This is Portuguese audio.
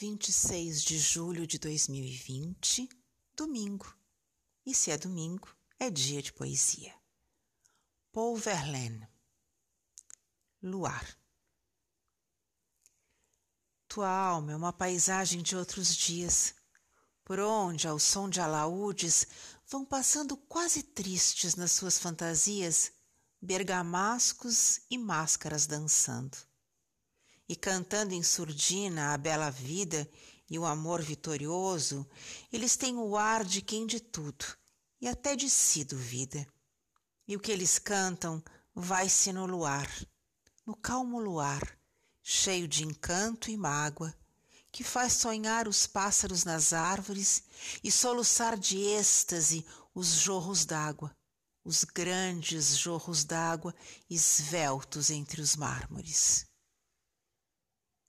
26 de julho de 2020, domingo. E se é domingo, é dia de poesia. Paul Verlaine. Luar. Tua alma é uma paisagem de outros dias, por onde, ao som de alaúdes, vão passando quase tristes nas suas fantasias bergamascos e máscaras dançando. E cantando em surdina a bela vida e o amor vitorioso, eles têm o ar de quem de tudo e até de si duvida. E o que eles cantam vai-se no luar, no calmo luar, cheio de encanto e mágoa, que faz sonhar os pássaros nas árvores e soluçar de êxtase os jorros d'água, os grandes jorros d'água esveltos entre os mármores.